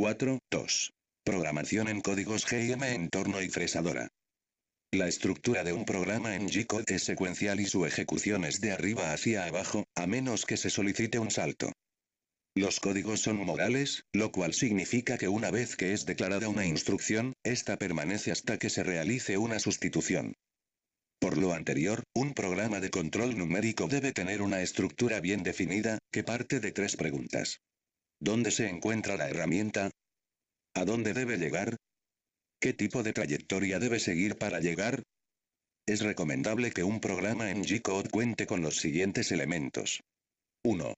4. 2. Programación en códigos GM entorno y fresadora. La estructura de un programa en G-Code es secuencial y su ejecución es de arriba hacia abajo, a menos que se solicite un salto. Los códigos son morales, lo cual significa que una vez que es declarada una instrucción, esta permanece hasta que se realice una sustitución. Por lo anterior, un programa de control numérico debe tener una estructura bien definida, que parte de tres preguntas. ¿Dónde se encuentra la herramienta? ¿A dónde debe llegar? ¿Qué tipo de trayectoria debe seguir para llegar? Es recomendable que un programa en G-Code cuente con los siguientes elementos. 1.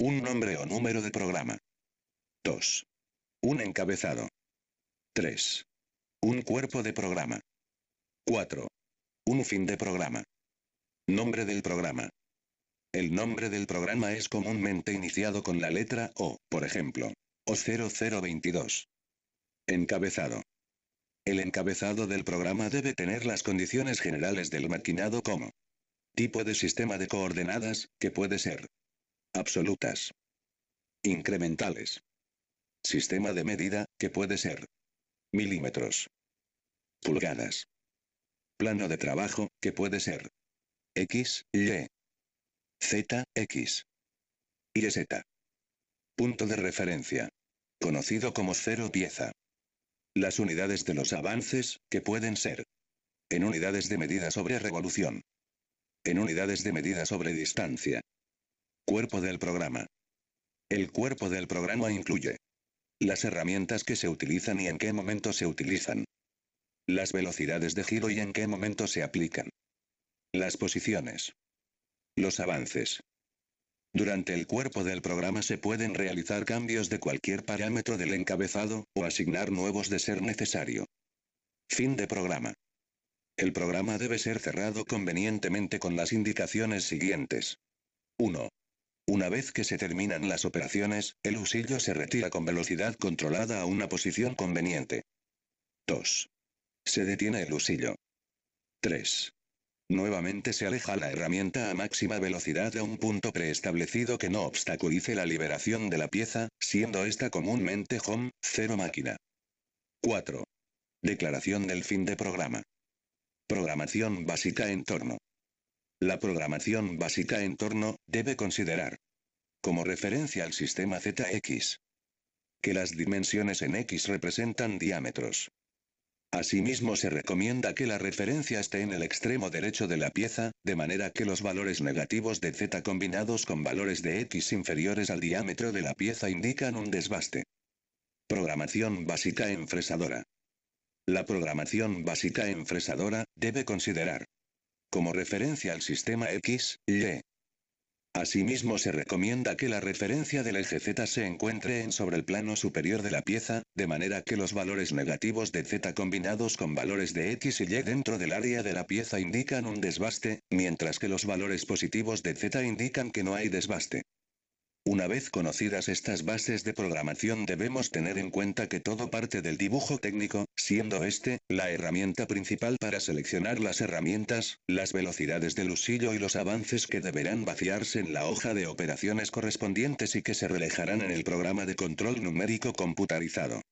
Un nombre o número de programa. 2. Un encabezado. 3. Un cuerpo de programa. 4. Un fin de programa. Nombre del programa. El nombre del programa es comúnmente iniciado con la letra O, por ejemplo, O0022. Encabezado. El encabezado del programa debe tener las condiciones generales del maquinado como tipo de sistema de coordenadas, que puede ser absolutas, incrementales, sistema de medida, que puede ser milímetros, pulgadas, plano de trabajo, que puede ser X, Y, Z, X y Z. Punto de referencia. Conocido como cero pieza. Las unidades de los avances, que pueden ser en unidades de medida sobre revolución. En unidades de medida sobre distancia. Cuerpo del programa. El cuerpo del programa incluye las herramientas que se utilizan y en qué momento se utilizan. Las velocidades de giro y en qué momento se aplican. Las posiciones. Los avances. Durante el cuerpo del programa se pueden realizar cambios de cualquier parámetro del encabezado, o asignar nuevos de ser necesario. Fin de programa. El programa debe ser cerrado convenientemente con las indicaciones siguientes. 1. Una vez que se terminan las operaciones, el usillo se retira con velocidad controlada a una posición conveniente. 2. Se detiene el usillo. 3. Nuevamente se aleja la herramienta a máxima velocidad a un punto preestablecido que no obstaculice la liberación de la pieza, siendo esta comúnmente home, cero máquina. 4. Declaración del fin de programa. Programación básica en torno. La programación básica en torno debe considerar como referencia al sistema ZX que las dimensiones en X representan diámetros. Asimismo se recomienda que la referencia esté en el extremo derecho de la pieza, de manera que los valores negativos de z combinados con valores de x inferiores al diámetro de la pieza indican un desbaste. Programación básica en fresadora. La programación básica en fresadora debe considerar como referencia al sistema X, Y, Asimismo se recomienda que la referencia del eje Z se encuentre en sobre el plano superior de la pieza, de manera que los valores negativos de Z combinados con valores de X y Y dentro del área de la pieza indican un desbaste, mientras que los valores positivos de Z indican que no hay desbaste. Una vez conocidas estas bases de programación debemos tener en cuenta que todo parte del dibujo técnico, siendo este, la herramienta principal para seleccionar las herramientas, las velocidades del usillo y los avances que deberán vaciarse en la hoja de operaciones correspondientes y que se reflejarán en el programa de control numérico computarizado.